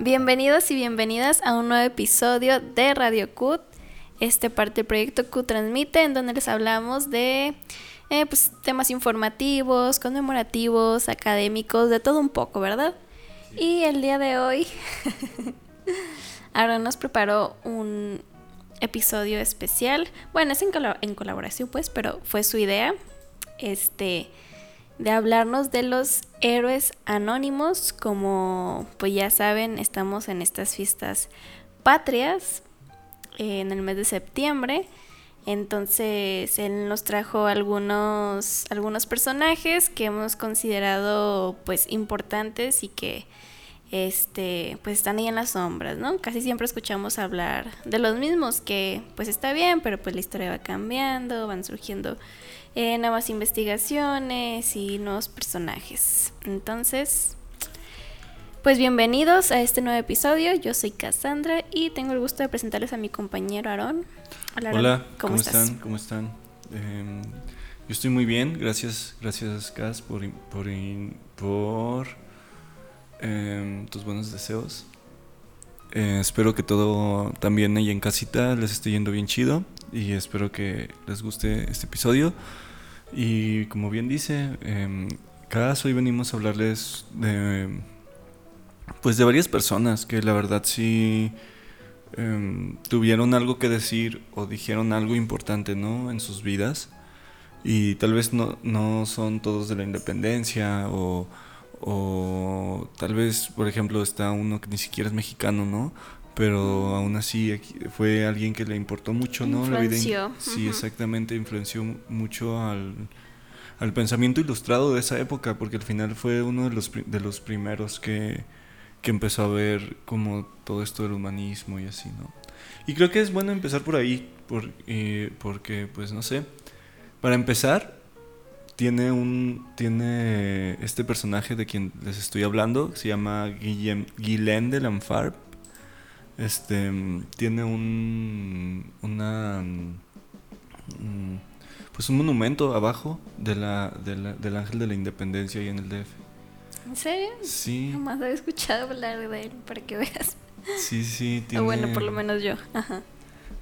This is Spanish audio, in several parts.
Bienvenidos y bienvenidas a un nuevo episodio de Radio CUT, este parte del proyecto CUT Transmite, en donde les hablamos de eh, pues, temas informativos, conmemorativos, académicos, de todo un poco, ¿verdad? Y el día de hoy, Aaron nos preparó un episodio especial. Bueno, es en, en colaboración, pues, pero fue su idea. Este de hablarnos de los héroes anónimos. Como pues ya saben, estamos en estas fiestas patrias en el mes de septiembre. Entonces él nos trajo algunos, algunos personajes que hemos considerado pues importantes y que este pues están ahí en las sombras, ¿no? Casi siempre escuchamos hablar de los mismos que pues está bien, pero pues la historia va cambiando, van surgiendo eh, nuevas investigaciones y nuevos personajes. Entonces, pues bienvenidos a este nuevo episodio. Yo soy Cassandra y tengo el gusto de presentarles a mi compañero Aarón. Hola, ¿cómo, están? ¿Cómo están? Em, yo estoy muy bien, gracias, gracias Cass por, por, por em, tus buenos deseos. Eh, espero que todo también ahí en casita les esté yendo bien chido y espero que les guste este episodio. Y como bien dice, eh, cada hoy venimos a hablarles de, pues de varias personas que la verdad sí em, tuvieron algo que decir o dijeron algo importante, ¿no? En sus vidas. Y tal vez no, no son todos de la independencia o, o tal vez, por ejemplo, está uno que ni siquiera es mexicano, ¿no? Pero aún así fue alguien que le importó mucho, ¿no? Influenció. Sí, exactamente, influenció mucho al, al, pensamiento ilustrado de esa época, porque al final fue uno de los, de los primeros que, que empezó a ver como todo esto del humanismo y así, ¿no? Y creo que es bueno empezar por ahí, por, eh, porque, pues, no sé, para empezar, tiene un tiene este personaje de quien les estoy hablando, se llama Guillem, Guilain de Lanfar este tiene un una mm, pues un monumento abajo de la, del ángel de la independencia ahí en el DF. ¿En serio? Sí. Jamás había escuchado hablar de él, para que veas. Sí, sí, tiene... bueno, por lo menos yo. Ajá.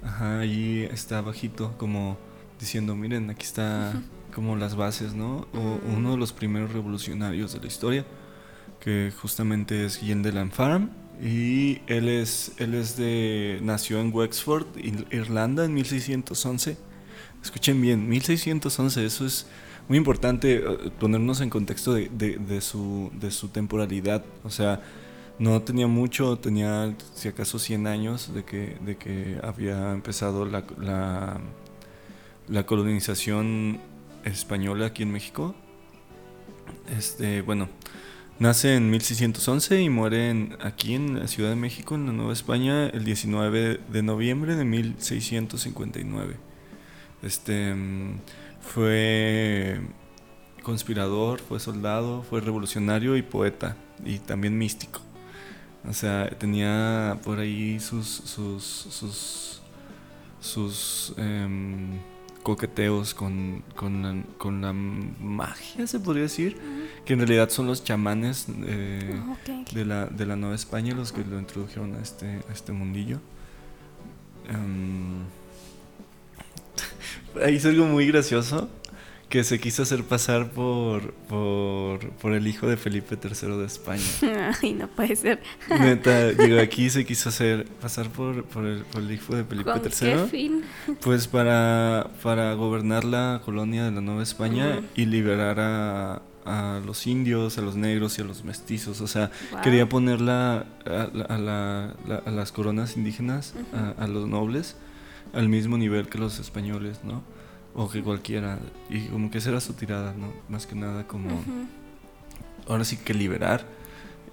Ajá, ahí está abajito, como diciendo, miren, aquí está como las bases, ¿no? O uno de los primeros revolucionarios de la historia, que justamente es Guillén de Lanfarm y él es, él es de, nació en Wexford, Irlanda, en 1611. Escuchen bien, 1611, eso es muy importante eh, ponernos en contexto de, su, temporalidad. O sea, no tenía mucho, tenía si acaso 100 años de que, de que había empezado la, la, la colonización española aquí en México. Este, bueno, Nace en 1611 y muere aquí en la Ciudad de México, en la Nueva España, el 19 de noviembre de 1659. Este mm, fue conspirador, fue soldado, fue revolucionario y poeta y también místico. O sea, tenía por ahí sus sus sus, sus em, coqueteos con, con, la, magia, se podría decir, que en realidad son los chamanes eh, ah, de, la, de la Nueva España los que lo introdujeron a este, a este mundillo. Um, ahí es algo muy gracioso que se quiso hacer pasar por, por, el hijo de Felipe III de España. Ay, no puede ser. Neta, llegó aquí se quiso hacer pasar por, por, el, hijo de Felipe III. Qué fin? Pues para, para gobernar la colonia de la Nueva España y liberar a, a los indios, a los negros y a los mestizos. O sea, quería ponerla a, a, las coronas indígenas, a, los nobles, al mismo nivel que los españoles, ¿no? O que cualquiera. Y como que esa era su tirada, ¿no? Más que nada como... Ahora sí que liberar,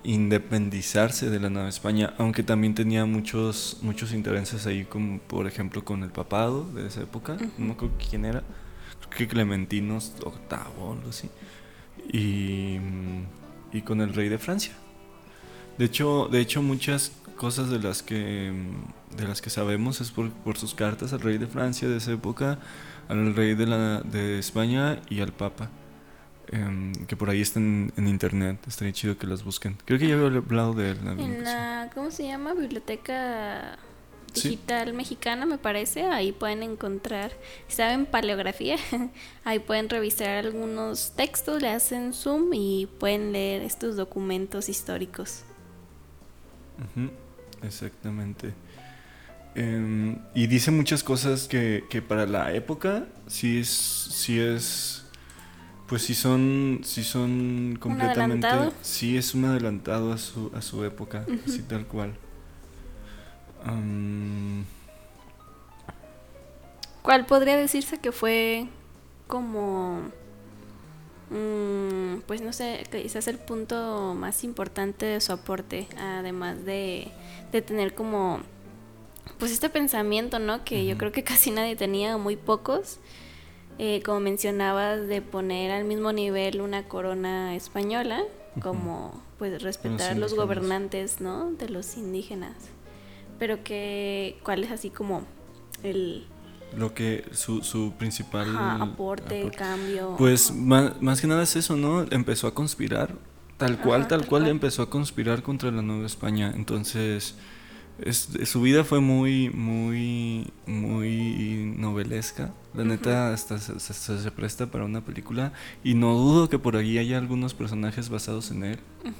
independizarse de la Nueva España, aunque también tenía muchos, muchos intereses ahí, como por ejemplo con el papado de esa época, no me acuerdo quién era, creo que Clementinos VIII o algo así, y, y con el rey de Francia. De hecho, de hecho muchas cosas de las que, de las que sabemos es por, por sus cartas al rey de Francia de esa época, al rey de, la, de España y al Papa. em, que por ahí están en internet. Estaría chido que las busquen. Creo que ya había hablado de él. en la, ¿cómo se llama? Biblioteca Sí. Digital Mexicana, me parece. Ahí pueden encontrar, saben paleografía, ahí pueden revisar algunos textos, le hacen zoom y pueden leer estos documentos históricos. Ujú, Exactamente. Em, y dice muchas cosas que, que para la época sí es, sí es, pues sí son, sí son completamente, sí es un adelantado a su, a su época, así tal cual. Am, ¿Cuál podría decirse que fue como, mm, pues no sé, quizás el punto más importante de su aporte, además de, de tener como, pues este pensamiento, ¿no? Que yo creo que casi nadie tenía, o muy pocos, eh, como mencionabas, de poner al mismo nivel una corona española, como pues respetar a los gobernantes, ¿no? De los indígenas. Pero que, ¿cuál es así como el lo que su, su principal ajá, aporte, aporte. cambio? Pues más, más que nada es eso, ¿no? Empezó a conspirar, tal cual, Ajá, tal, tal cual, cual. empezó a conspirar contra la Nueva España. Entonces, es- su vida fue muy, muy, muy novelesca. La neta, hasta se, se- presta para una película. Y no dudo que por ahí haya algunos personajes basados en él.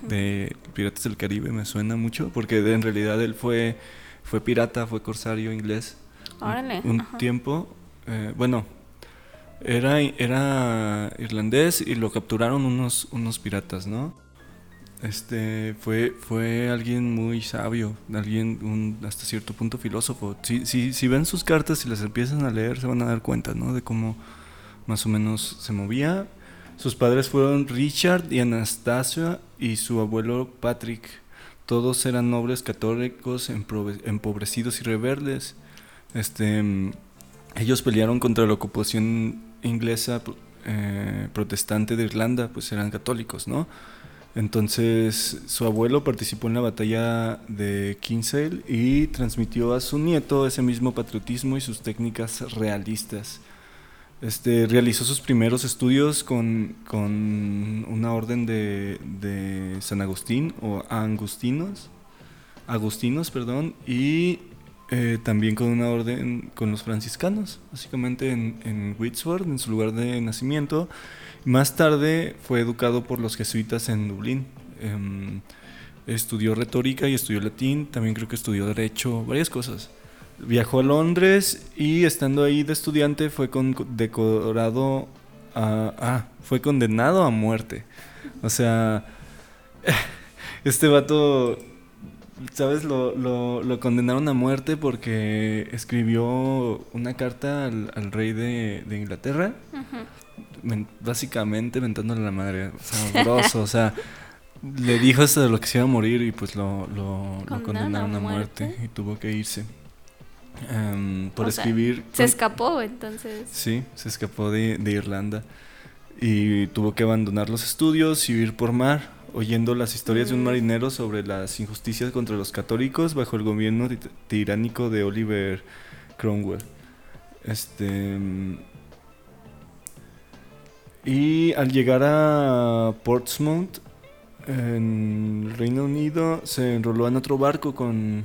De Piratas del Caribe me suena mucho, porque en realidad él fue, fue pirata, fue corsario inglés un- Órale, un tiempo. eh, bueno, era, era irlandés y lo capturaron unos, unos piratas, ¿no? Este fue, fue alguien muy sabio, alguien hasta cierto punto filósofo. Si, si, si ven sus cartas y las empiezan a leer, se van a dar cuenta, ¿no? De cómo más o menos se movía. Sus padres fueron Richard y Anastasia y su abuelo Patrick. Todos eran nobles católicos empobrecidos y rebeldes. Este, ellos pelearon contra la ocupación inglesa eh, protestante de Irlanda, pues eran católicos, ¿no? Entonces su abuelo participó en la batalla de Kinsale y transmitió a su nieto ese mismo patriotismo y sus técnicas realistas. Este, realizó sus primeros estudios con, con una orden de, de San Agustín o Angustinos, Agustinos, perdón, y eh, también con una orden con los franciscanos, básicamente en, en Whitworth, en su lugar de nacimiento. Más tarde fue educado por los jesuitas en Dublín. Em, estudió retórica y estudió latín, también creo que estudió derecho, varias cosas. Viajó a Londres y estando ahí de estudiante fue con- decorado a, ah, fue condenado a muerte. O sea, este vato, ¿sabes? Lo, lo, condenaron a muerte porque escribió una carta al, rey de, Inglaterra, men- básicamente mentándole a la madre, sabroso, o sea, le dijo hasta de lo que se iba a morir y pues lo, lo, lo ¿Condenaron a muerte muerte? y tuvo que irse. Em, por O sea, escribir... Se escapó, entonces. Sí, se escapó de, de Irlanda y tuvo que abandonar los estudios y huir por mar, oyendo las historias de un Mm. marinero sobre las injusticias contra los católicos bajo el gobierno tiránico de Oliver Cromwell. Este mm, y al llegar a Portsmouth en Reino Unido se enroló en otro barco con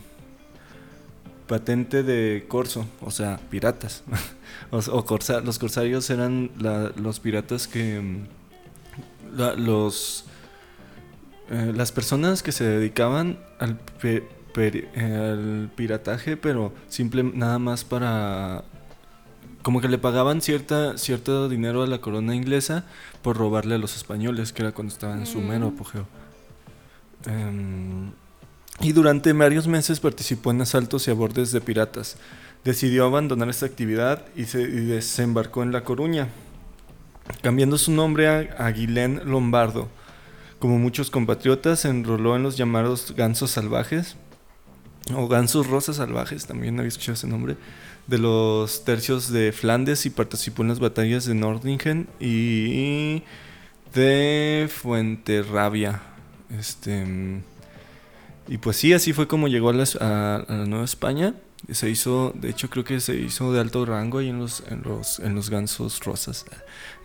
patente de corso, o sea, piratas. o, o los corsarios eran la- los piratas que mm, los eh, las personas que se dedicaban al, pe- eh, al pirataje, pero simple nada más para como que le pagaban cierta cierto dinero a la corona inglesa por robarle a los españoles, que era cuando estaban en su mero Mm. apogeo. Em, y durante varios meses participó en asaltos y abordes de piratas. Decidió abandonar esta actividad y se y desembarcó en La Coruña, cambiando su nombre a Aguilén Lombardo. Como muchos compatriotas, se enroló en los llamados gansos salvajes, o gansos rosas salvajes, también había escuchado ese nombre, de los tercios de Flandes y participó en las batallas de Nordlingen y de Fuenterrabia. Este, y pues sí, así fue como llegó a la, a- a la Nueva España. Se hizo, de hecho creo que se hizo de alto rango ahí en los, en los, en los gansos rosas,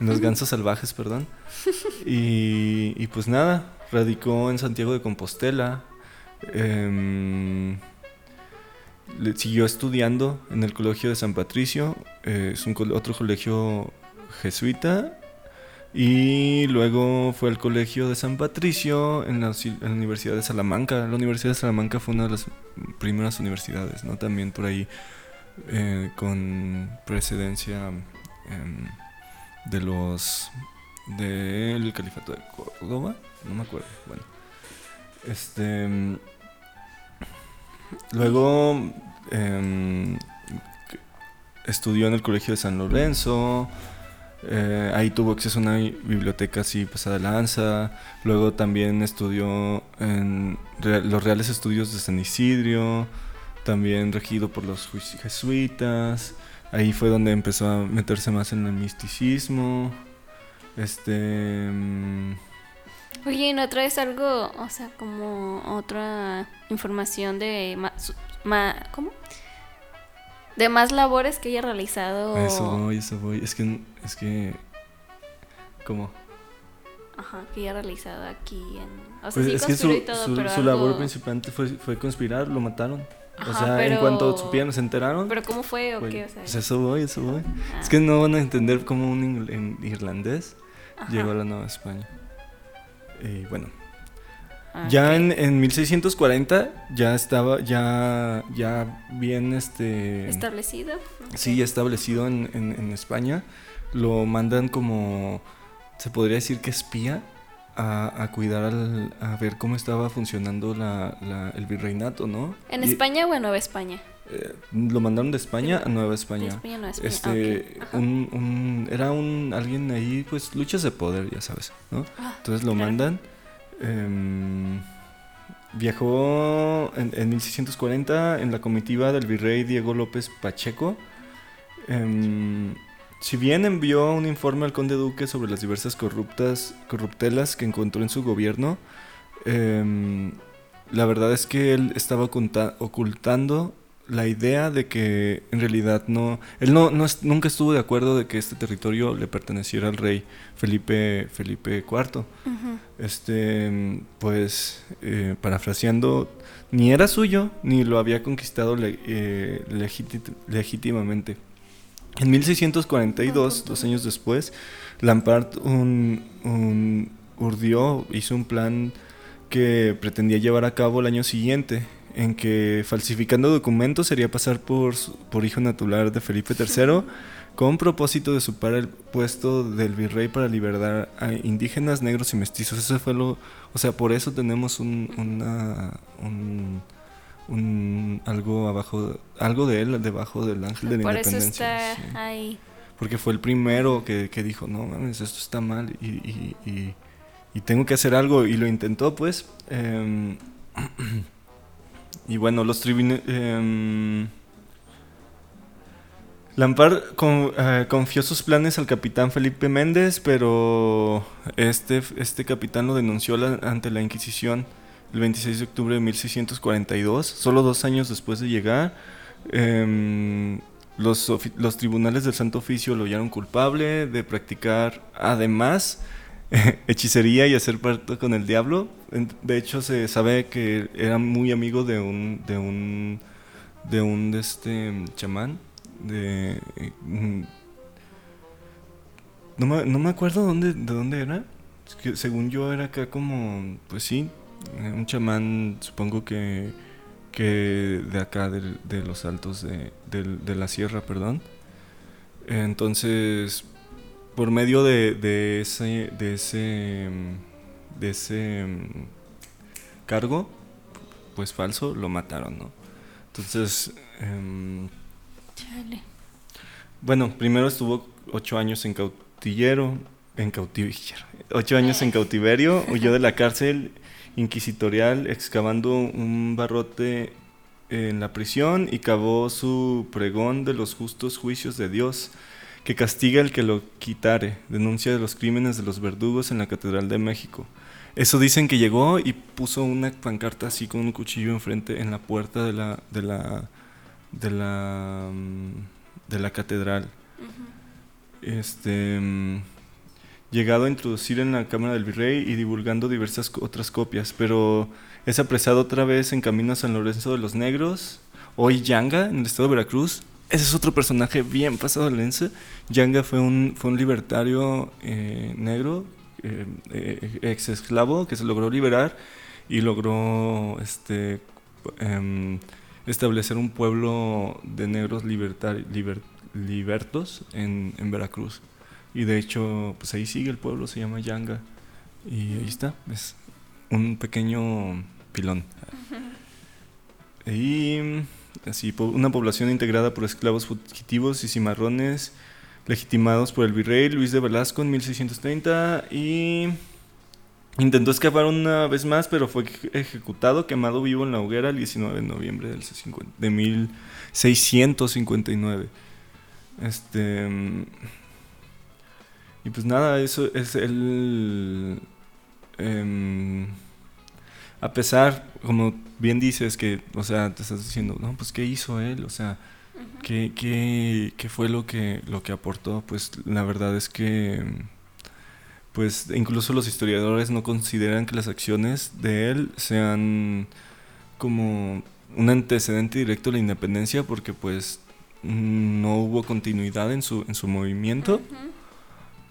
en los gansos salvajes, perdón. Y, y pues nada, radicó en Santiago de Compostela. Em, siguió estudiando en el Colegio de San Patricio, eh, es un otro colegio jesuita. Y luego fue al Colegio de San Patricio en la, Universidad de Salamanca. La Universidad de Salamanca fue una de las primeras universidades, ¿no? También por ahí eh, con precedencia em, de los del Califato de Córdoba, no me acuerdo. Bueno, este mm, luego em, estudió en el Colegio de San Lorenzo. eh, ahí tuvo acceso a una biblioteca así pasada de lanza. Luego también estudió en los Reales Estudios de San Isidro, también regido por los jesuitas. Ahí fue donde empezó a meterse más en el misticismo. Este. Oye, ¿y ¿no traes algo, o sea, como otra información de más, ¿cómo? De más labores que haya realizado. Eso voy, eso voy. Es que. Es que. ¿Cómo? Ajá, que haya realizado aquí en... O sea, Pues sí es que su, y todo, su- pero su labor algo- principal fue, fue conspirar, lo mataron. o Ajá, sea, en pero- cuanto supieron, se enteraron. ¿Pero cómo fue o Pues, qué? O sea, pues eso voy, eso voy. ah, Es que no van a entender cómo un en- irlandés ajá. llegó a la Nueva España. Y bueno, Ah, ya ok. en, en 1640 ya estaba, ya, ya bien este... ¿Establecido? Sí, ya establecido en, en- en España. Lo mandan como, se podría decir que espía, a, a cuidar, al, a ver cómo estaba funcionando la, la- el virreinato, ¿no? ¿En Y, España o en Nueva España? Eh, lo mandaron de España a Nueva De España. España a Nueva España. Este, un, un- era un alguien ahí, pues luchas de poder, ya sabes, ¿no? Ah, Entonces lo claro. mandan. em, viajó en, en 1640 en la comitiva del virrey Diego López Pacheco. Em, si bien envió un informe al conde duque sobre las diversas corruptas, corruptelas que encontró en su gobierno, em, la verdad es que él estaba oculta- ocultando la idea de que en realidad no, él no, no es- nunca estuvo de acuerdo de que este territorio le perteneciera al rey Felipe Felipe IV. Este, pues, eh, parafraseando, ni era suyo ni lo había conquistado le- eh, legíti- legítimamente. En 1642, dos años después, Lampard un, un- urdió, hizo un plan que pretendía llevar a cabo el año siguiente, en que falsificando documentos sería pasar por, por hijo natural de Felipe III, con propósito de supar el puesto del virrey para liberar a indígenas, negros y mestizos. Eso fue lo, o sea, por eso tenemos un, una, un, un- algo abajo, algo de él debajo del ángel de la Por eso independencia. está sí. ahí. Porque fue el primero que, que dijo, no mames, esto está mal y, y- y- y tengo que hacer algo. Y lo intentó, pues. em, y bueno, los. Lampard con- eh, confió sus planes al capitán Felipe Méndez, pero este, este capitán lo denunció ante la Inquisición el 26 de octubre de 1642, solo dos años después de llegar. Em, los, los tribunales del Santo Oficio lo hallaron culpable de practicar, además, hechicería y hacer pacto con el diablo. De hecho, se sabe que era muy amigo de un, de un, de un de este chamán. De, mm, no, me, no me acuerdo dónde, de dónde era. Que según yo era acá como, pues sí, eh, un chamán, supongo que, que de acá, del- de, los altos de, de la sierra, perdón. Entonces, por medio de, de ese, de ese, mm, de ese mm, cargo, pues falso, lo mataron, ¿no? Entonces, em, Chale. bueno, primero estuvo ocho años en cautillero, en cautiverio, ocho años en cautiverio, huyó de la cárcel inquisitorial excavando un barrote en la prisión y cavó su pregón de los justos juicios de Dios, que castiga el que lo quitare, denuncia de los crímenes de los verdugos en la Catedral de México. Eso dicen que llegó y puso una pancarta así con un cuchillo enfrente en la puerta de la, de la, de la, mm, de la catedral. Este, mm, llegado a introducir en la Cámara del Virrey y divulgando diversas otras copias, pero es apresado otra vez en camino a San Lorenzo de los Negros, hoy Yanga, en el estado de Veracruz. Ese es otro personaje bien pasado de lense. Yanga fue un, fue un libertario eh, negro, eh, eh, ex esclavo, que se logró liberar y logró este, em, establecer un pueblo de negros libertos en, en, Veracruz. Y de hecho, pues ahí sigue el pueblo, se llama Yanga. Y ahí está, es un pequeño pilón. Y así, una población integrada por esclavos fugitivos y cimarrones legitimados por el virrey Luis de Velasco en 1630 y intentó escapar una vez más, pero fue ejecutado, quemado vivo en la hoguera el 19 de noviembre de 1659. Este y pues nada, eso es el em, a pesar, como bien dices, que, o sea, te estás diciendo, no, pues, ¿qué hizo él? O sea, ¿qué, qué, qué fue lo que, lo que aportó? Pues la verdad es que, pues, incluso los historiadores no consideran que las acciones de él sean como un antecedente directo a la independencia, porque, pues, no hubo continuidad en su, en su movimiento.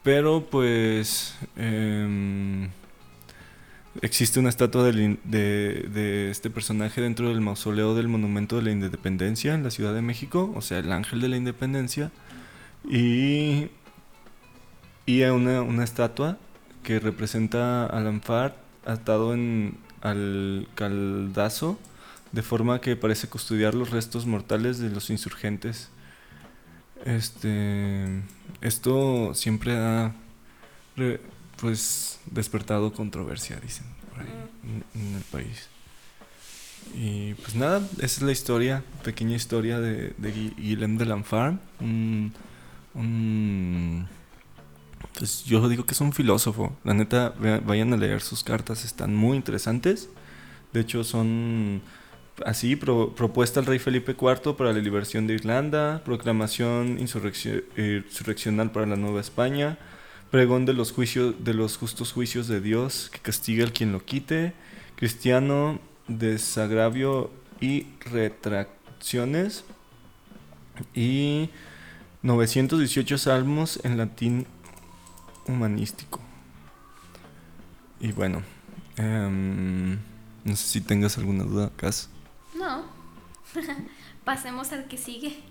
Pero, pues... Eh, Existe una estatua de, este personaje dentro del mausoleo del Monumento de la Independencia en la Ciudad de México, o sea, el Ángel de la Independencia, y, y una, una estatua que representa al Anfar atado en, al caldazo, de forma que parece custodiar los restos mortales de los insurgentes. Este, esto siempre ha pues despertado controversia, dicen, por ahí, en, el país. Y pues nada, esa es la historia, pequeña historia de, de Guillem de Lanfar. pues yo digo que es un filósofo. La neta, vayan a leer sus cartas, están muy interesantes. De hecho, son así, propuesta al rey Felipe IV para la liberación de Irlanda, proclamación insurreccional para la Nueva España, pregón de los juicios de los justos juicios de Dios que castiga al quien lo quite, cristiano desagravio y retracciones y 918 salmos en latín humanístico. Y bueno, em, no sé si tengas alguna duda, Cas. No. Pasemos al que sigue.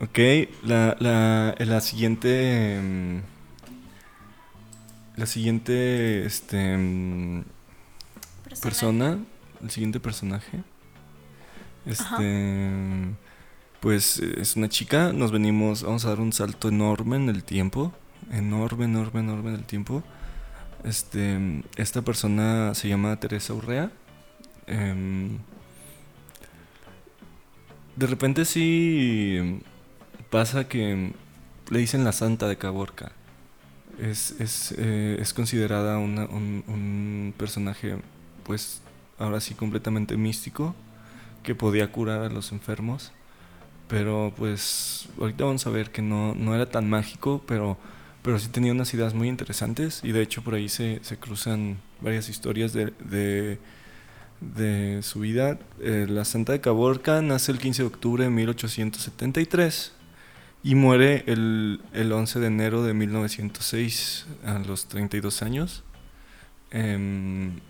Ok, la, la, la siguiente em, la siguiente este persona, el siguiente personaje, este, pues es una chica. Nos venimos, vamos a dar un salto enorme en el tiempo, enorme, enorme, enorme en el tiempo. Este, esta persona se llama Teresa Urrea. Em, de repente sí pasa que le dicen la santa de Caborca es, es, eh, es considerada un, un, personaje, pues ahora sí completamente místico, que podía curar a los enfermos. Pero pues ahorita vamos a ver que no, no era tan mágico, pero, pero sí tenía unas ideas muy interesantes y de hecho por ahí se, se cruzan varias historias de, de, de su vida. Eh, la Santa de Caborca nace el 15 de octubre de 1873 y muere el, el 11 de enero de 1906 a los 32 años. Em,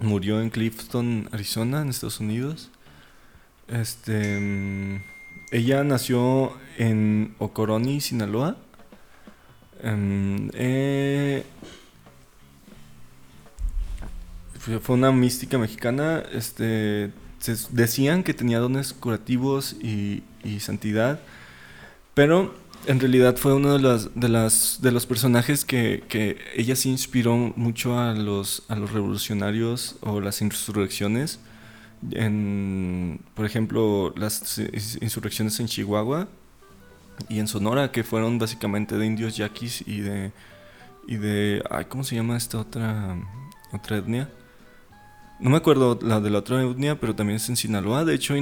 murió en Clifton, Arizona, en Estados Unidos. Este, em, ella nació en Ocoroni, Sinaloa. Em, eh, fue una mística mexicana. Este, decían que tenía dones curativos y, y santidad pero en realidad fue uno de los, de las, de los personajes que, que ella se inspiró mucho a los, a los revolucionarios o las insurrecciones. En, por ejemplo, las insurrecciones en Chihuahua y en Sonora, que fueron básicamente de indios yaquis y de. y de. Ay, ¿Cómo se llama esta otra, otra etnia? No me acuerdo la de la otra etnia, pero también es en Sinaloa. De hecho,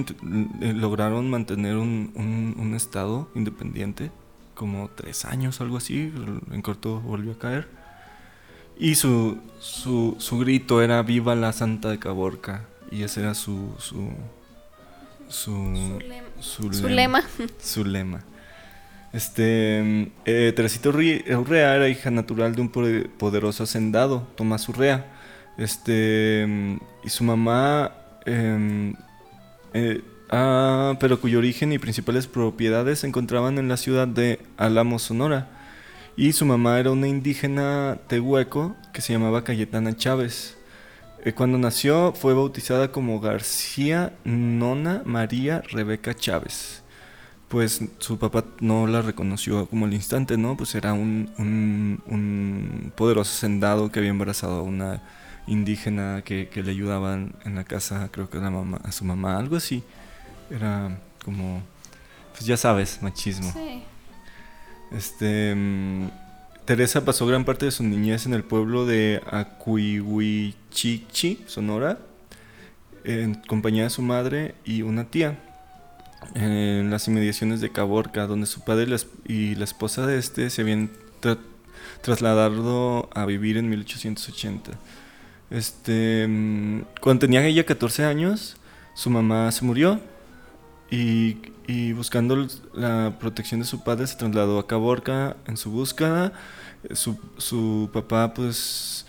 lograron mantener un, un, estado independiente como tres años, algo así. En corto volvió a caer. Y su, su, su grito era Viva la Santa de Caborca. Y ese era su, su, su, su, lema. Su lema. Este, eh, Teresita Urrea era hija natural de un poderoso hacendado, Tomás Urrea. Este, y su mamá, em, eh, ah, pero cuyo origen y principales propiedades se encontraban en la ciudad de Álamo, Sonora. Y su mamá era una indígena tehueco que se llamaba Cayetana Chávez. Eh, cuando nació fue bautizada como García Nona María Rebeca Chávez. Pues su papá no la reconoció como al instante, ¿no? Pues era un, un, poderoso sendado que había embarazado a una indígena que, le ayudaban en la casa, creo que a, la mamá, a su mamá, algo así. Era como, pues ya sabes, machismo. Sí. Este, mm, Teresa pasó gran parte de su niñez en el pueblo de Acuihuichichi, Sonora, en compañía de su madre y una tía, en las inmediaciones de Caborca, donde su padre y la esposa de este se habían trasladado a vivir en 1880. Este, mm, cuando tenía ella 14 años, su mamá se murió y, buscando la protección de su padre se trasladó a Caborca en su búsqueda su, papá pues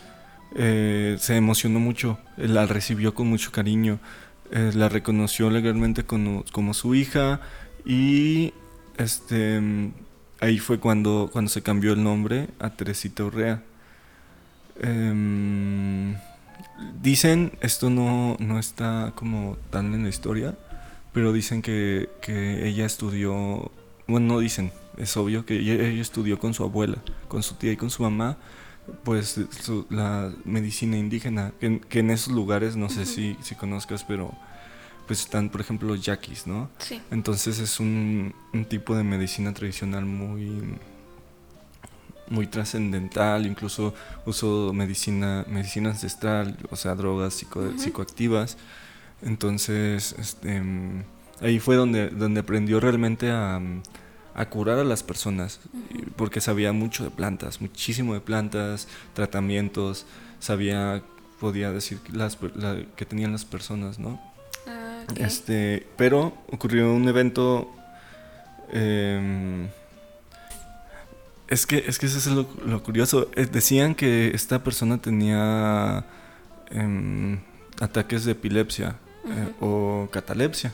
eh, se emocionó mucho, la recibió con mucho cariño, eh, la reconoció legalmente como, su hija y este ahí fue cuando, cuando se cambió el nombre a Teresita Urrea. Em, dicen, esto no, no está como tan en la historia, pero dicen que, que ella estudió, bueno, no dicen, es obvio que ella, estudió con su abuela, con su tía y con su mamá, pues la medicina indígena, que, en esos lugares, no sé si, si conozcas, pero pues están, por ejemplo, los yaquis, ¿no? Sí. Entonces es un, un tipo de medicina tradicional muy muy trascendental, incluso uso medicina, medicina ancestral, o sea, drogas psicoactivas. Entonces, este, ahí fue donde, donde aprendió realmente a, a curar a las personas, porque sabía mucho de plantas, muchísimo de plantas, tratamientos, sabía, podía decir las, que tenían las personas, ¿no? Ah, este, pero ocurrió un evento... Em, es que, es que eso es lo, curioso. Eh, decían que esta persona tenía em, ataques de epilepsia eh, o catalepsia.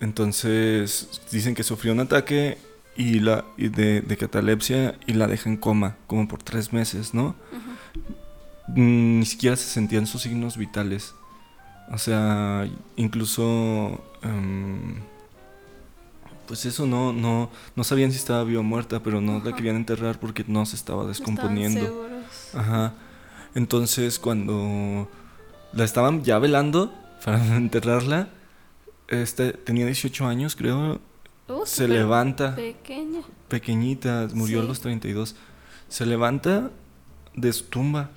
Entonces dicen que sufrió un ataque y la de, catalepsia y la deja en coma como por tres meses, ¿no? Mm, ni siquiera se sentían sus signos vitales. O sea, incluso em, pues eso no, no, no sabían si estaba viva o muerta, pero no la querían enterrar porque no se estaba descomponiendo. Ajá. Entonces cuando la estaban ya velando para enterrarla, este, tenía 18 años, creo. Uh, se levanta. Pequeña. Pequeñita, murió a los 32. Se levanta de su tumba.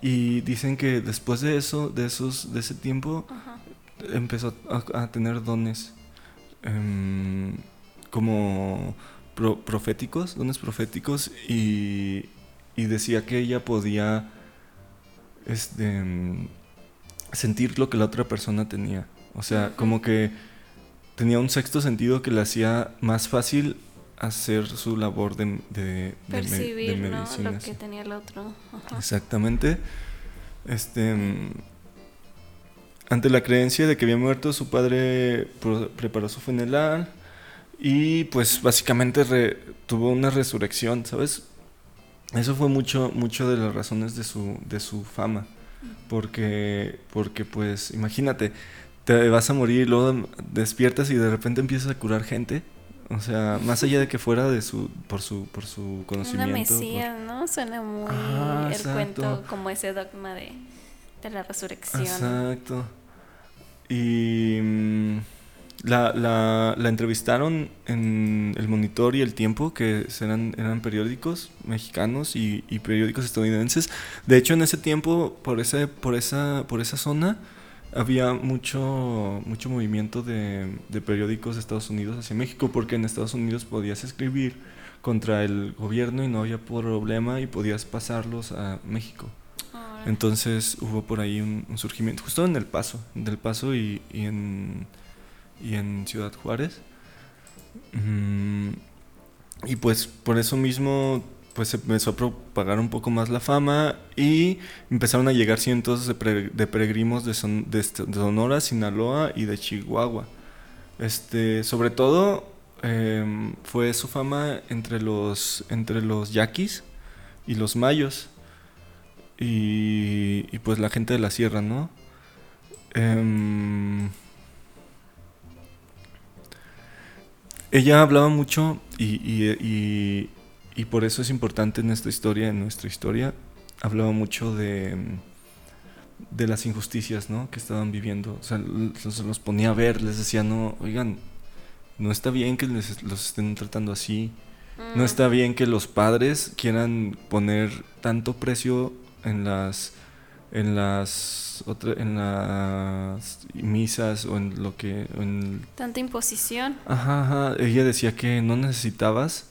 Y dicen que después de eso, de esos, de ese tiempo, empezó a, tener dones em, como proféticos, dones proféticos, y, y, decía que ella podía este, em, sentir lo que la otra persona tenía. O sea, como que tenía un sexto sentido que le hacía más fácil hacer su labor de, de, Percibir, medicina. Lo que tenía el otro. Exactamente. Este, ante la creencia de que había muerto, su padre preparó su funeral y pues básicamente tuvo una resurrección, ¿sabes? Eso fue mucho, mucho de las razones de su, de su fama. Porque, porque pues, imagínate, te vas a morir y luego despiertas y de repente empiezas a curar gente. O sea, más allá de que fuera de su por su por su conocimiento. Una mesía, ¿no? Suena muy ah, el cuento como ese dogma de, de la resurrección. Exacto. Y mm, La, la, la, entrevistaron en El Monitor y El Tiempo, que eran, eran periódicos mexicanos y, y, periódicos estadounidenses. De hecho, en ese tiempo, por, ese, por, esa, por esa zona, había mucho, mucho movimiento de, de periódicos de Estados Unidos hacia México, porque en Estados Unidos podías escribir contra el gobierno y no había problema y podías pasarlos a México. Entonces hubo por ahí un, surgimiento, justo en El Paso, en El Paso y, en, y en Ciudad Juárez. Mm, y pues por eso mismo pues se empezó a propagar un poco más la fama y empezaron a llegar cientos de, peregrinos de, de, Sonora, Sinaloa y de Chihuahua. Este, sobre todo em, fue su fama entre los, entre los yaquis y los mayos y, y pues la gente de la sierra, ¿no? Em, ella hablaba mucho y, y, y, por eso es importante en esta historia, en nuestra historia, hablaba mucho de, de las injusticias ¿no? que estaban viviendo. O sea, los, los ponía a ver, les decía, no, oigan, no está bien que les, los estén tratando así. No mm. está bien que los padres quieran poner tanto precio en las en las en las misas o en lo que en tanta imposición. Ajá, ajá, ella decía que no necesitabas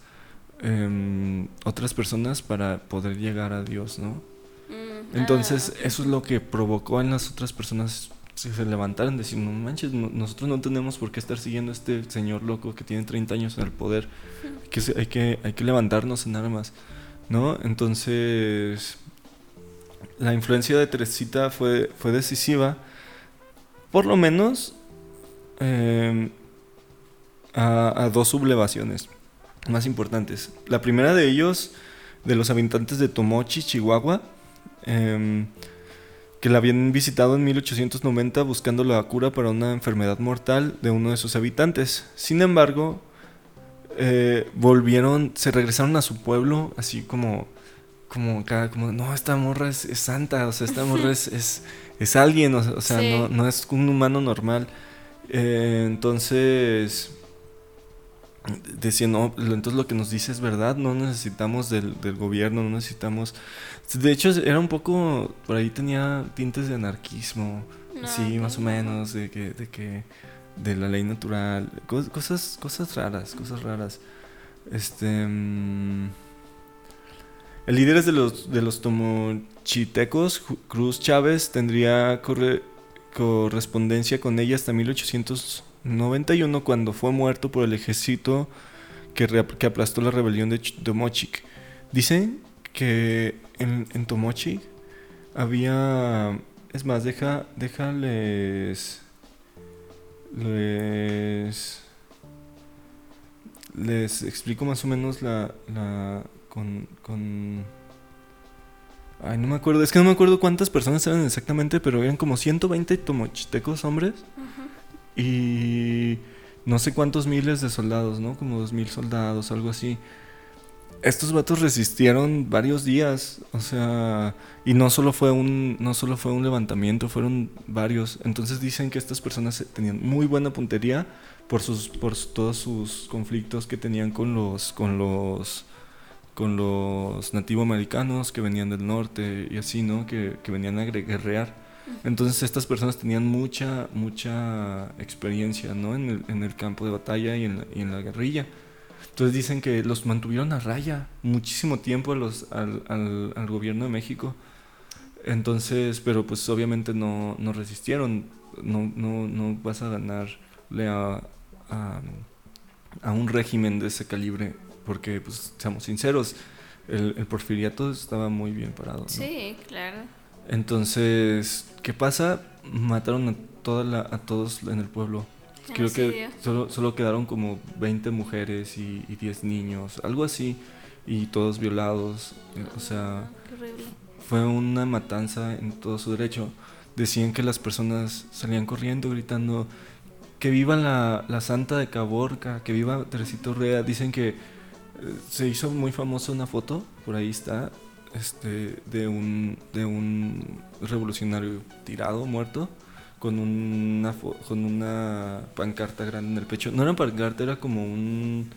em, otras personas para poder llegar a Dios no mm, entonces ah, eso es lo que provocó en las otras personas que se levantaran decir no manches nosotros no tenemos por qué estar siguiendo a este señor loco que tiene 30 años en el poder. Que hay que hay que levantarnos en armas no entonces la influencia de Teresita fue, fue decisiva, por lo menos em, a, dos sublevaciones más importantes. La primera de ellos, de los habitantes de Tomochi, Chihuahua, em, que la habían visitado en 1890 buscando la cura para una enfermedad mortal de uno de sus habitantes. Sin embargo, eh, volvieron, se regresaron a su pueblo así como como cada, como, no, esta morra es, santa, o sea, esta morra es, es, alguien, o, sea, no, no, es un humano normal. Eh, entonces, decía, no, entonces lo que nos dice es verdad, no necesitamos del, del, gobierno, no necesitamos... De hecho, era un poco, por ahí tenía tintes de anarquismo, sí, más o menos, de que, de que, de la ley natural, cosas, cosas raras, cosas raras. Este... Mm, el líder de los, de los tomochitecos, Cruz Chávez, tendría correspondencia con ella hasta 1891 cuando fue muerto por el ejército que, que aplastó la rebelión de Tomochic. Dicen que en, en Tomochic había... Es más, deja, déjales... Les... Les explico más o menos la, la con, con... Ay, no me acuerdo, es que no me acuerdo cuántas personas eran exactamente, pero eran como 120 tomochitecos hombres y no sé cuántos miles de soldados, ¿no? Como dos mil soldados, algo así. Estos vatos resistieron varios días, o sea, y no solo fue un no solo fue un levantamiento, fueron varios. Entonces dicen que estas personas tenían muy buena puntería por sus por todos sus conflictos que tenían con los con los con los nativoamericanos que venían del norte y así, ¿no? Que, que venían a guerrear. Entonces estas personas tenían mucha, mucha experiencia, ¿no? En el, en el campo de batalla y en, la, y en la guerrilla. Entonces dicen que los mantuvieron a raya muchísimo tiempo los, al, al, al, gobierno de México. Entonces, pero pues obviamente no, no resistieron. No, no, no vas a ganarle a, a, a un régimen de ese calibre porque, pues, seamos sinceros, el, el porfiriato estaba muy bien parado. Sí, claro. Entonces, ¿qué pasa? Mataron a, toda la, a todos en el pueblo. Creo que solo, solo quedaron como 20 mujeres y, y 10 niños, algo así, y todos violados. O sea, fue una matanza en todo su derecho. Decían que las personas salían corriendo gritando que viva la, la santa de Caborca, que viva Teresito Rea. Dicen que se hizo muy famosa una foto, por ahí está, este, de un, de un revolucionario tirado, muerto, con una, con una pancarta grande en el pecho. No era pancarta, era como un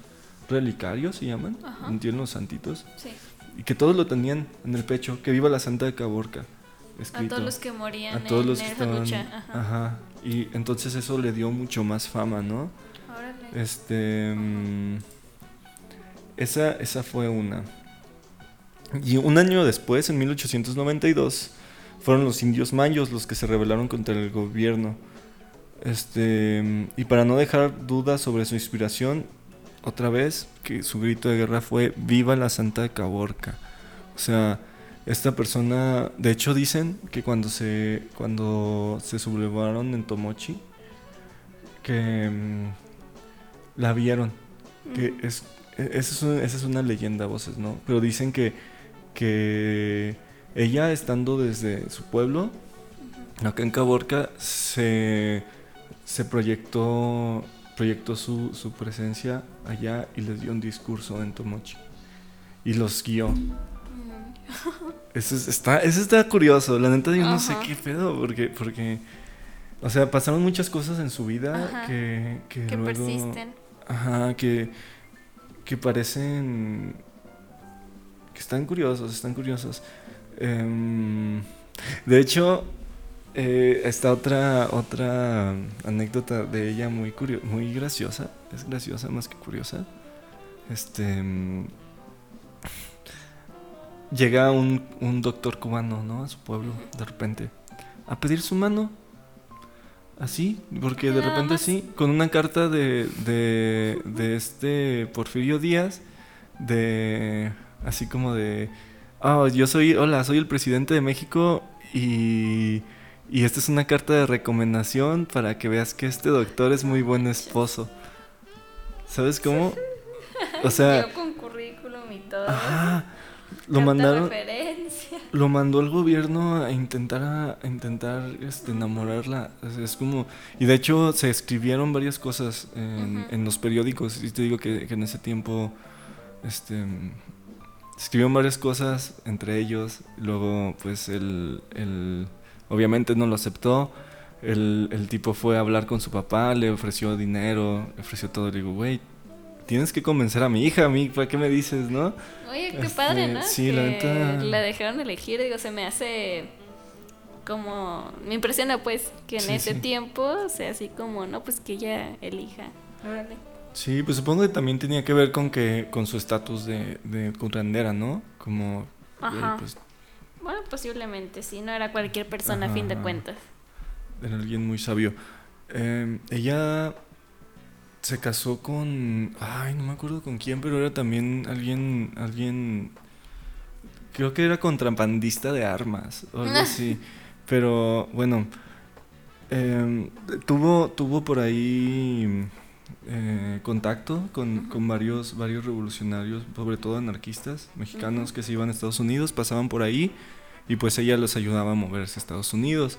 relicario, se llaman, entienden los santitos. Sí. Y que todos lo tenían en el pecho, que viva la Santa de Caborca. Escrito. A todos los que morían a todos los que estaban, lucha. Ajá. Y entonces eso le dio mucho más fama, ¿no? Órale. Este... esa, esa fue una. Y un año después, en 1892, fueron los indios mayos los que se rebelaron contra el gobierno. Este, y para no dejar dudas sobre su inspiración, otra vez que su grito de guerra fue Viva la Santa Caborca. O sea, esta persona, de hecho dicen que cuando se cuando se sublevaron en Tomochi que mm, la vieron, que es esa es, una, leyenda voces, ¿no? Pero dicen que que ella estando desde su pueblo acá en Caborca se se proyectó proyectó su, su presencia allá y les dio un discurso en Tomochi y los guió. Eso está, eso está curioso. La neta, yo no sé qué pedo, porque, porque, o sea, pasaron muchas cosas en su vida que, que, que persisten. Ajá, que, que parecen, que están curiosos, están curiosos. Em, de hecho, eh, está otra, otra anécdota de ella muy, muy graciosa. Es graciosa más que curiosa. Este llega un, un doctor cubano, ¿no? A su pueblo, de repente, a pedir su mano. Así, porque de repente así, con una carta de, de, de este Porfirio Díaz, de, así como de, oh, yo soy, hola, soy el presidente de México y, y esta es una carta de recomendación para que veas que este doctor es muy buen esposo. ¿Sabes cómo? O sea... Yo con currículum y todo. Lo mandaron. Lo mandó el gobierno a intentar a, intentar este, enamorarla. Es, como y de hecho se escribieron varias cosas en, los periódicos y te digo que, en ese tiempo este escribieron varias cosas entre ellos. Luego pues el, el obviamente no lo aceptó. El, el tipo fue a hablar con su papá, le ofreció dinero, le ofreció todo. Le digo, güey, tienes que convencer a mi hija, a mí, ¿para qué me dices, no? Oye, qué padre, este, ¿no? Sí, la neta. La dejaron elegir, digo, se me hace como. Me impresiona, pues, que en ese tiempo sea así como, no, pues que ella elija. Órale. Sí, pues supongo que también tenía que ver con que con su estatus de, de curandera, ¿no? Como. Ajá. Pues, bueno, posiblemente, sí, no era cualquier persona a fin de cuentas. Era alguien muy sabio. Eh, ella se casó con. Ay, no me acuerdo con quién, pero era también alguien. Alguien. Creo que era contrabandista de armas o algo así. Pero bueno. Em, tuvo, tuvo por ahí. Eh, contacto con, con, varios, varios revolucionarios, sobre todo anarquistas mexicanos que se iban a Estados Unidos, pasaban por ahí y pues ella los ayudaba a moverse a Estados Unidos.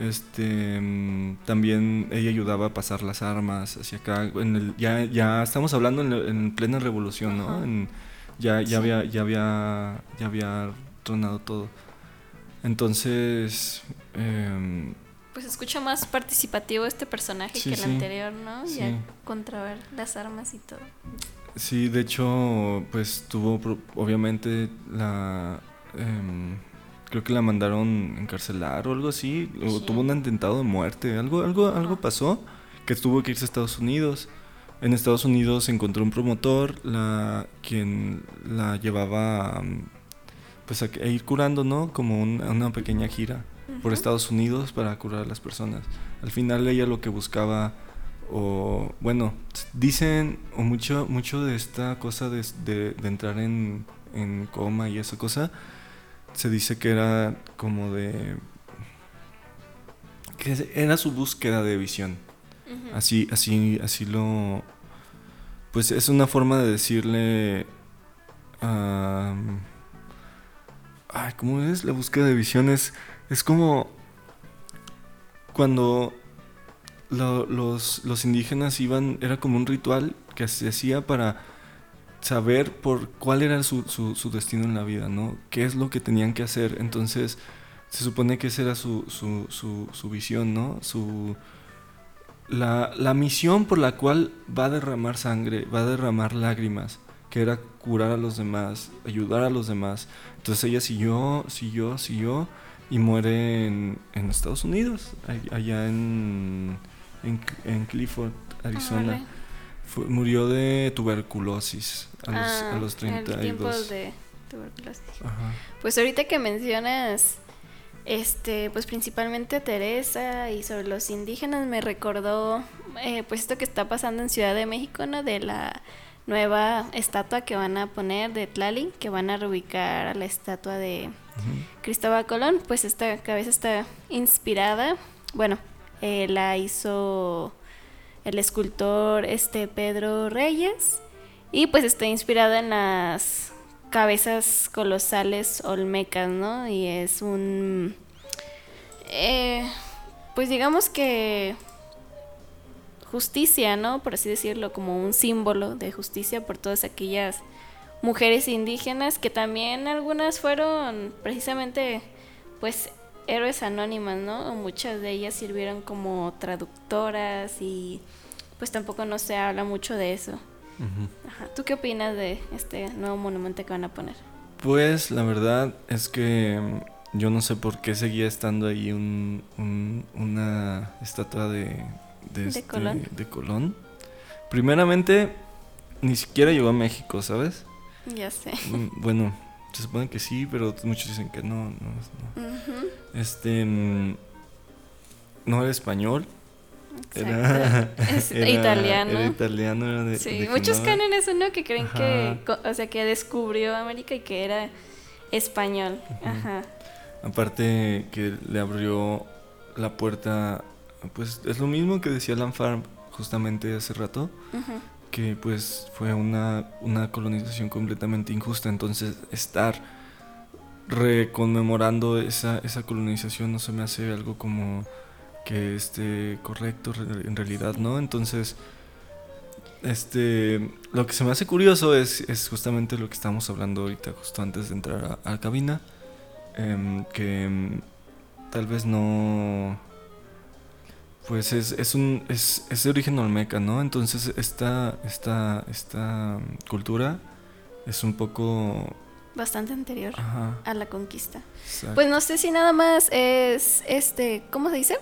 Este, mm, también ella ayudaba a pasar las armas hacia acá. En el, ya, ya estamos hablando en, plena revolución, ¿no? ya, ya, había, ya, había, ya había tronado todo. Entonces... Eh, pues escucha más participativo este personaje que el anterior, ¿no? Ya contra las armas y todo. Sí, de hecho, pues tuvo obviamente la... Eh, creo que la mandaron encarcelar o algo así, o tuvo un atentado de muerte, algo, algo, algo pasó que tuvo que irse a Estados Unidos. En Estados Unidos se encontró un promotor, la, quien la llevaba pues a, ir curando, ¿no? Como una pequeña gira por Estados Unidos para curar a las personas. Al final ella lo que buscaba, o bueno, dicen, o mucho, mucho de esta cosa de, de, de entrar en, en coma y esa cosa, se dice que era como de que era su búsqueda de visión. Así así así lo pues es una forma de decirle ay, ¿cómo es? La búsqueda de visión es, es como cuando los, los indígenas iban, era como un ritual que se hacía para saber por cuál era su, su, destino en la vida, ¿no? ¿Qué es lo que tenían que hacer? Entonces, se supone que esa era su, su, su, su visión, ¿no? Su, la, la, misión por la cual va a derramar sangre, va a derramar lágrimas, que era curar a los demás, ayudar a los demás. Entonces ella siguió, siguió, siguió y muere en, en Estados Unidos, allá en, en, en Clifford, Arizona. Murió de tuberculosis a los, ah, a los 32. de tuberculosis. Pues ahorita que mencionas este, pues principalmente Teresa y sobre los indígenas me recordó eh, pues esto que está pasando en Ciudad de México, ¿no? De la nueva estatua que van a poner de Tlali, que van a reubicar a la estatua de Cristóbal Colón, pues esta cabeza está inspirada, bueno, eh, la hizo el escultor este Pedro Reyes y pues está inspirada en las cabezas colosales olmecas, ¿no? Y es un... Eh, pues digamos que justicia, ¿no? Por así decirlo, como un símbolo de justicia por todas aquellas mujeres indígenas que también algunas fueron precisamente pues héroes anónimas, ¿no? Muchas de ellas sirvieron como traductoras y pues tampoco no se habla mucho de eso. ¿Tú qué opinas de este nuevo monumento que van a poner? Pues la verdad es que mm, yo no sé por qué seguía estando ahí un, una estatua de, de, este, Colón. Primeramente, ni siquiera llegó a México, ¿sabes? Ya sé. Mm, bueno, se supone que sí, pero muchos dicen que no. no, Este. Mm, no era español. Era, italiano. Era italiano, era de, Sí, muchos creen en eso, ¿no? Que creen que, o sea, que descubrió América y que era español. Ajá. Aparte que le abrió la puerta, pues es lo mismo que decía Lanfar justamente hace rato, que pues fue una, una colonización completamente injusta, entonces estar reconmemorando esa, esa colonización no se me hace algo como que esté correcto en realidad, ¿no? Entonces, este, lo que se me hace curioso es, es justamente lo que estamos hablando ahorita, justo antes de entrar a, la cabina, em, que em, tal vez no, pues es, es un, es, es, de origen olmeca, ¿no? Entonces esta, esta, esta cultura es un poco bastante anterior a la conquista. Pues no sé si nada más es este, ¿cómo se dice?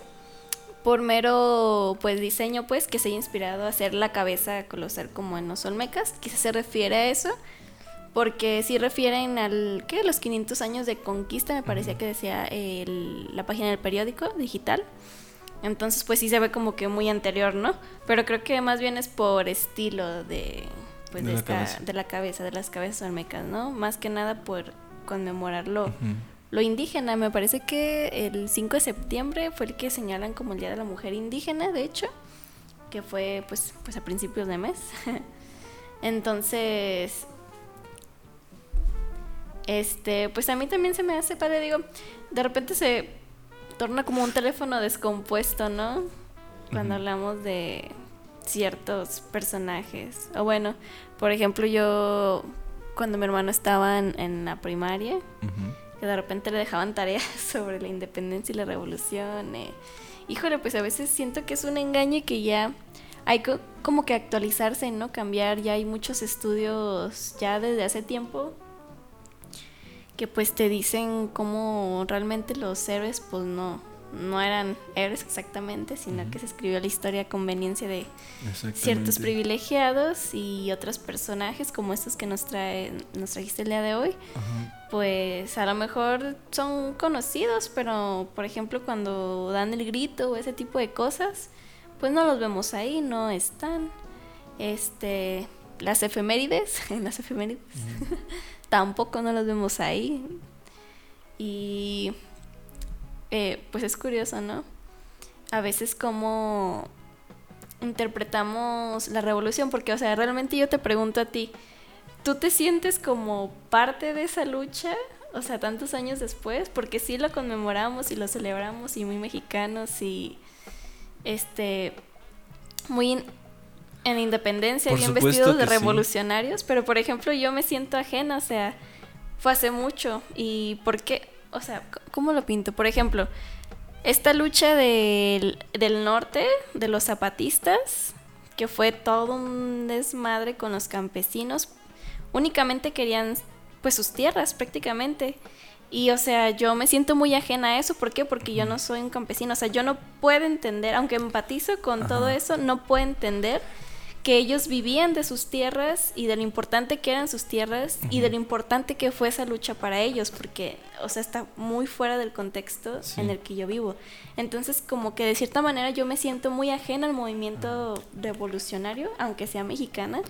por mero pues diseño pues que se ha inspirado a hacer la cabeza colosal como en los olmecas, quizás se refiere a eso, porque sí refieren al, ¿qué? Los 500 años de conquista, me parecía que decía la página del periódico digital. Entonces pues sí se ve como que muy anterior, ¿no? Pero creo que más bien es por estilo de, pues, de, la, cabeza. de la cabeza, de las cabezas olmecas, ¿no? Más que nada por conmemorarlo lo indígena. Me parece que el 5 de septiembre fue el que señalan como el Día de la Mujer Indígena, de hecho, que fue pues, pues a principios de mes. Entonces, este, pues a mí también se me hace padre, digo, de repente se torna como un teléfono descompuesto, ¿no? Cuando hablamos de ciertos personajes. O bueno, por ejemplo, yo cuando mi hermano estaba en, la primaria, de repente le dejaban tareas sobre la independencia y la revolución. Eh. Híjole, pues a veces siento que es un engaño y que ya hay como que actualizarse, ¿no? Cambiar, ya hay muchos estudios ya desde hace tiempo que pues te dicen cómo realmente los héroes pues no, no eran héroes exactamente, sino que se escribió la historia a conveniencia de ciertos privilegiados y otros personajes como estos que nos trae nos trajiste el día de hoy. Pues a lo mejor son conocidos, pero por ejemplo cuando dan el grito o ese tipo de cosas, pues no los vemos ahí, no están. Este, las efemérides, las efemérides, tampoco no los vemos ahí. Y eh, pues es curioso, ¿no? A veces como interpretamos la revolución, porque, o sea, realmente yo te pregunto a ti, ¿tú te sientes como parte de esa lucha? O sea, tantos años después, porque sí lo conmemoramos y lo celebramos y muy mexicanos y este muy en independencia, bien vestidos de revolucionarios, pero por ejemplo yo me siento ajena, o sea, fue hace mucho y ¿por qué? o sea, ¿cómo lo pinto? Por ejemplo, esta lucha del, del norte, de los zapatistas, que fue todo un desmadre con los campesinos, únicamente querían pues sus tierras prácticamente. Y o sea, yo me siento muy ajena a eso. ¿Por qué? Porque yo no soy un campesino. O sea, yo no puedo entender, aunque empatizo con todo eso, no puedo entender que ellos vivían de sus tierras y de lo importante que eran sus tierras y de lo importante que fue esa lucha para ellos, porque, o sea, está muy fuera del contexto en el que yo vivo. Entonces, como que de cierta manera yo me siento muy ajena al movimiento revolucionario, aunque sea mexicana,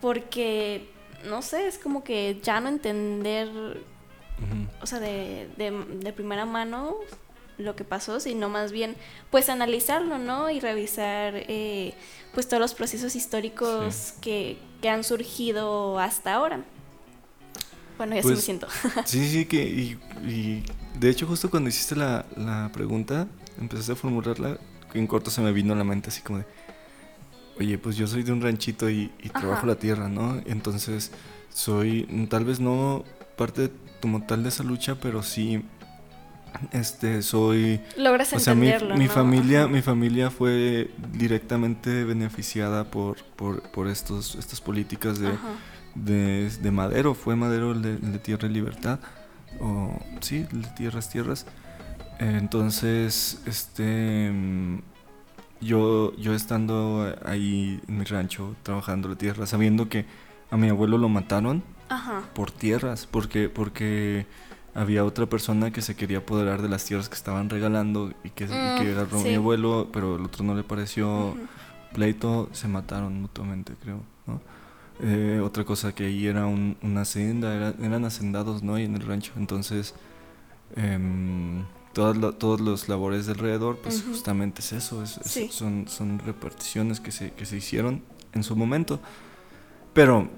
porque, no sé, es como que ya no entender, o sea, de, de, de primera mano lo que pasó, sino más bien pues analizarlo, ¿no? Y revisar eh, pues todos los procesos históricos que, que, han surgido hasta ahora. Bueno, ya se me pues, siento. sí, sí, que y, de hecho justo cuando hiciste la, la pregunta, empezaste a formularla, que en corto se me vino a la mente así como de, oye, pues yo soy de un ranchito y, y trabajo la tierra, ¿no? Entonces soy tal vez no parte como tal de esa lucha, pero sí este soy logras o sea, mi, mi familia mi familia fue directamente beneficiada por por, por estos estas políticas de, de, Madero. Fue Madero el de, Tierra y Libertad o sí de tierras tierras. Entonces este yo yo estando ahí en mi rancho trabajando la tierra sabiendo que a mi abuelo lo mataron por tierras porque porque había otra persona que se quería apoderar de las tierras que estaban regalando y que, mm, agarró mi abuelo, pero el otro no le pareció pleito, se mataron mutuamente, creo, ¿no? Eh, otra cosa que ahí era una hacienda, eran hacendados, ¿no? Y en el rancho, entonces eh, todas, todos los labores de alrededor, pues justamente es eso, es, son, son reparticiones que se, que se hicieron en su momento. Pero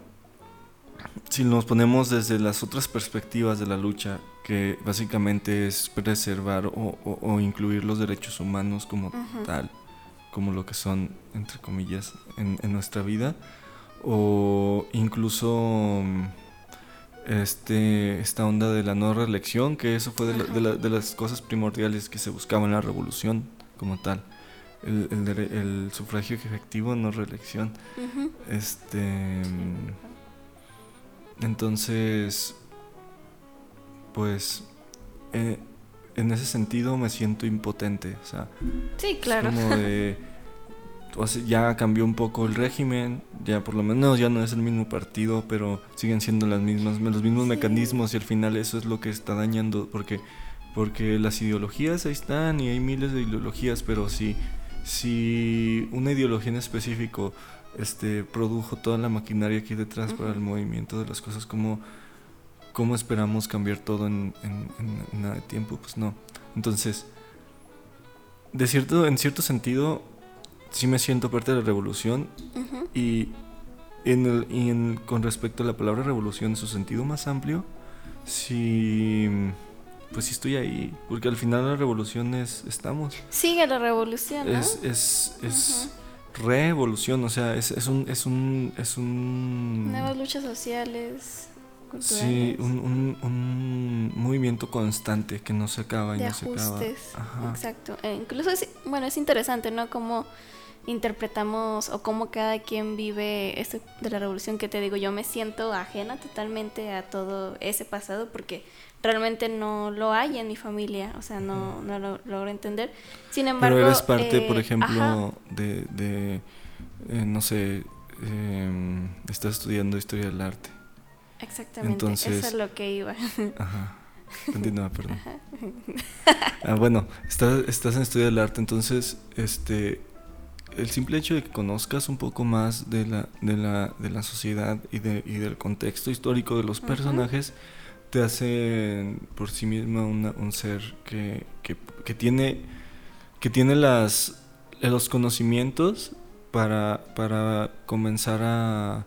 si nos ponemos desde las otras perspectivas de la lucha, que básicamente es preservar o, incluir los derechos humanos como tal, como lo que son, entre comillas, en, nuestra vida, o incluso este, esta onda de la no reelección, que eso fue de, las cosas primordiales que se buscaba en la revolución como tal. El, sufragio efectivo, no reelección. Este entonces, pues, eh, en ese sentido me siento impotente. O sea, sí, claro. como de, ya cambió un poco el régimen, ya por lo menos ya no es el mismo partido, pero siguen siendo las mismas, los mismos mecanismos y al final eso es lo que está dañando, porque, porque las ideologías ahí están y hay miles de ideologías, pero si, si una ideología en específico este, produjo toda la maquinaria aquí detrás para el movimiento de las cosas, como ¿cómo esperamos cambiar todo en, nada de tiempo? Pues no. Entonces, de cierto, en cierto sentido, sí me siento parte de la revolución y, en el, y en, con respecto a la palabra revolución en su sentido más amplio, sí, pues sí estoy ahí, porque al final la revolución es, estamos. Sigue la revolución. Es, es, es, revolución, o sea, es, es, un, es un... Es un Nuevas luchas sociales. Sí, un, un, un, movimiento constante que no se acaba y no se acaba. Exacto. E incluso, es, bueno, es interesante, ¿no? Cómo interpretamos o cómo cada quien vive esto de la revolución que te digo, yo me siento ajena totalmente a todo ese pasado porque realmente no lo hay en mi familia, o sea, no, no lo logro entender. Sin embargo... Pero eres parte, por eh, ejemplo, de, de eh, no sé, eh, estás estudiando historia del arte. Exactamente, Entonces, eso es lo que iba. Ajá. Continúa, perdón. Ah, bueno, estás, estás en historia del arte, entonces, este, el simple hecho de que conozcas un poco más de la, de la, de la sociedad y, de, y del contexto histórico de los personajes, te hace por sí misma un ser que, que, tiene, que tiene las, los conocimientos para, para comenzar a,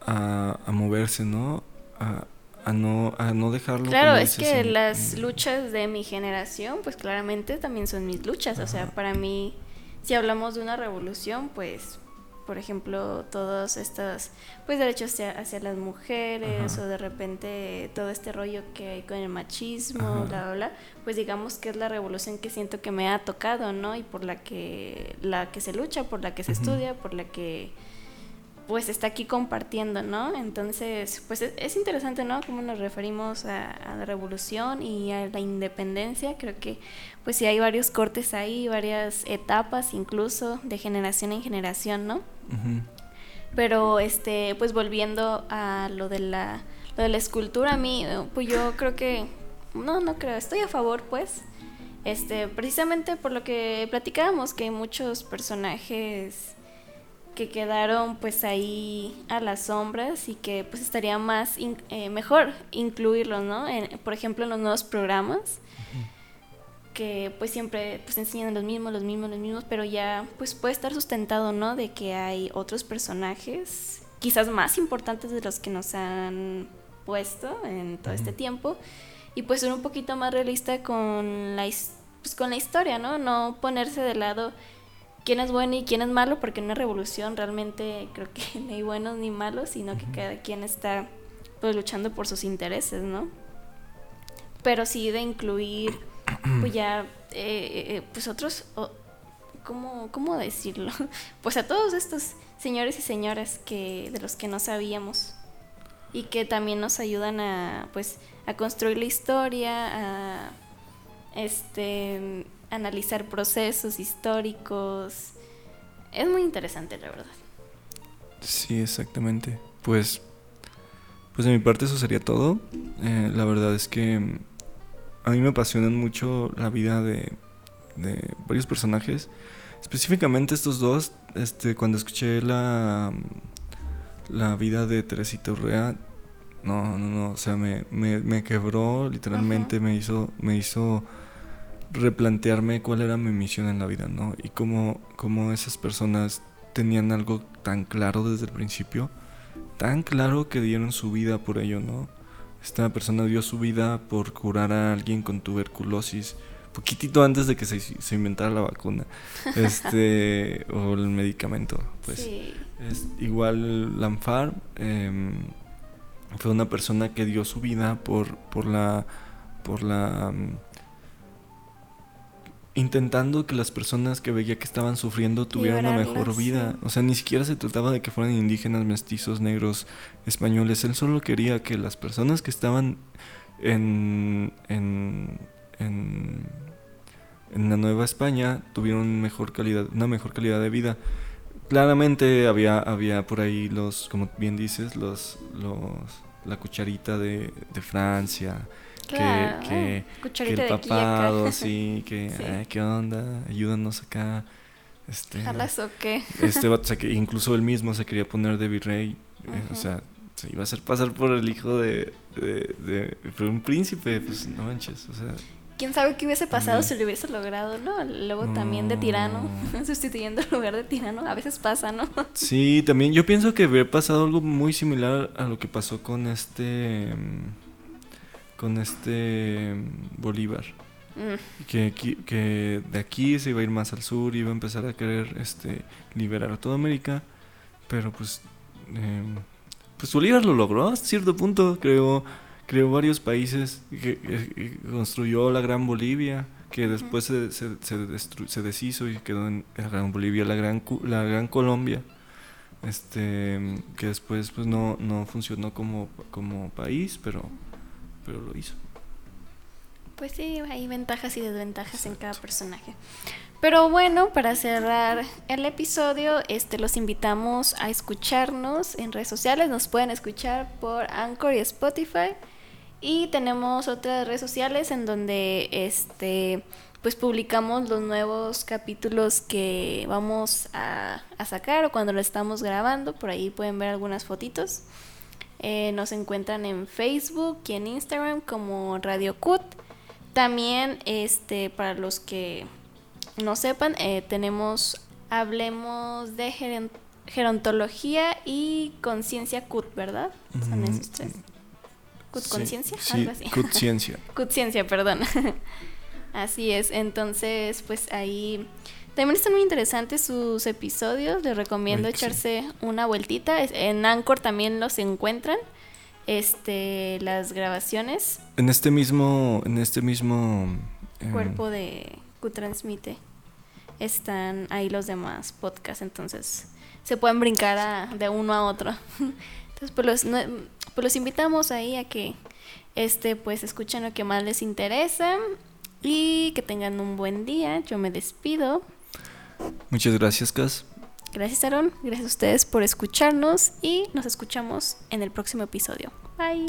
a, moverse, ¿no? A, a no, a no dejarlo. Claro, es que las luchas de mi generación, pues claramente también son mis luchas. O sea, para mí, si hablamos de una revolución, pues por ejemplo, todos estos pues derechos hacia, hacia las mujeres Ajá. o de repente todo este rollo que hay con el machismo, bla, bla, bla, pues digamos que es la revolución que siento que me ha tocado, ¿no? Y por la que, la que se lucha, por la que se estudia, por la que pues está aquí compartiendo, ¿no? Entonces, pues es, es interesante, ¿no? Cómo nos referimos a, a la revolución y a la independencia. Creo que, pues sí hay varios cortes ahí, varias etapas incluso de generación en generación, ¿no? Pero, este, pues volviendo a lo de la, lo de la escultura, a mí, pues yo creo que, no, no creo, estoy a favor, pues, este, precisamente por lo que platicábamos, que hay muchos personajes que quedaron pues ahí a las sombras y que pues estaría más in- eh, mejor incluirlos, ¿no? En- por ejemplo, en los nuevos programas que pues siempre pues enseñan los mismos, los mismos, los mismos, pero ya pues puede estar sustentado, ¿no? De que hay otros personajes quizás más importantes de los que nos han puesto en todo este tiempo y pues ser un poquito más realista con la pues, con la historia, ¿no? No ponerse de lado quién es bueno y quién es malo, porque en una revolución realmente creo que no hay buenos ni malos, sino que cada quien está pues luchando por sus intereses, ¿no? Pero sí de incluir pues ya eh, eh, pues otros o- ¿cómo, cómo decirlo? Pues a todos estos señores y señoras que de los que no sabíamos y que también nos ayudan a pues a construir la historia, a este analizar procesos históricos. Es muy interesante, la verdad. Sí, exactamente. Pues, pues de mi parte eso sería todo. Eh, la verdad es que mm, a mí me apasionan mucho la vida de, de varios personajes. Específicamente estos dos. Este, cuando escuché la, la vida de Teresita Urrea, no, no, no, o sea, me, me, me quebró, literalmente me hizo, me hizo replantearme cuál era mi misión en la vida, ¿no? Y cómo, cómo esas personas tenían algo tan claro desde el principio, tan claro que dieron su vida por ello, ¿no? Esta persona dio su vida por curar a alguien con tuberculosis, poquitito antes de que se, se inventara la vacuna, este, o el medicamento, pues. sí. Es igual Lanfar em, fue una persona que dio su vida por, por la por la mm, intentando que las personas que veía que estaban sufriendo tuvieran una mejor vida. O sea, ni siquiera se trataba de que fueran indígenas, mestizos, negros, españoles. Él solo quería que las personas que estaban en, en, en, en la Nueva España tuvieran mejor calidad, una mejor calidad de vida. Claramente había, había por ahí los, como bien dices, los, los la cucharita de, de Francia, Claro, que, que, el papado, sí, que, Sí. "Ay, ¿qué onda? Ayúdanos acá. Este, ¿Jalas o qué? este que- incluso él mismo se quería poner de virrey, eh, o sea, se iba a hacer pasar por el hijo de, de, de- por un príncipe, pues no manches, o sea, ¿Quién sabe qué hubiese pasado También. si lo hubiese logrado, no? Luego también de tirano, No. sustituyendo el lugar de tirano, a veces pasa, ¿no? Sí, también yo pienso que habría pasado algo muy similar a lo que pasó con este mm, con este mm, Bolívar, Mm, que aquí- que de aquí se iba a ir más al sur iba a empezar a querer este liberar a toda América, pero pues em, pues Bolívar lo logró a cierto punto, creó creó varios países, que, que- que construyó la Gran Bolivia, que después se, se, se, destru- se deshizo y quedó en la Gran Bolivia, la Gran, la Gran Colombia, este, que después pues no, no funcionó como, como país, pero, pero lo hizo. Pues sí, hay ventajas y desventajas en cada personaje. Pero bueno, para cerrar el episodio, este los invitamos a escucharnos en redes sociales. Nos pueden escuchar por Anchor y Spotify. Y tenemos otras redes sociales en donde este pues publicamos los nuevos capítulos que vamos a, a sacar o cuando lo estamos grabando. Por ahí pueden ver algunas fotitos. Eh, nos encuentran en Facebook y en Instagram como Radio Cut. También, este, para los que no sepan, eh, tenemos Hablemos de geron- gerontología y conciencia CUT, ¿verdad? Son Mm, esos tres. CUT conciencia, sí, algo así. Conciencia. CUT ciencia, perdón. así es. Entonces, pues ahí También están muy interesantes sus episodios. Les recomiendo echarse una vueltita. En Anchor también los encuentran. Este, las grabaciones. En este mismo, en este mismo eh, cuerpo de que transmite están ahí los demás podcasts. Entonces se pueden brincar de uno a otro. Entonces, pues los, pues los invitamos ahí a que este, pues escuchen lo que más les interesa y que tengan un buen día. Yo me despido. Muchas gracias, Cas. Gracias, Aaron. Gracias a ustedes por escucharnos y nos escuchamos en el próximo episodio. Bye.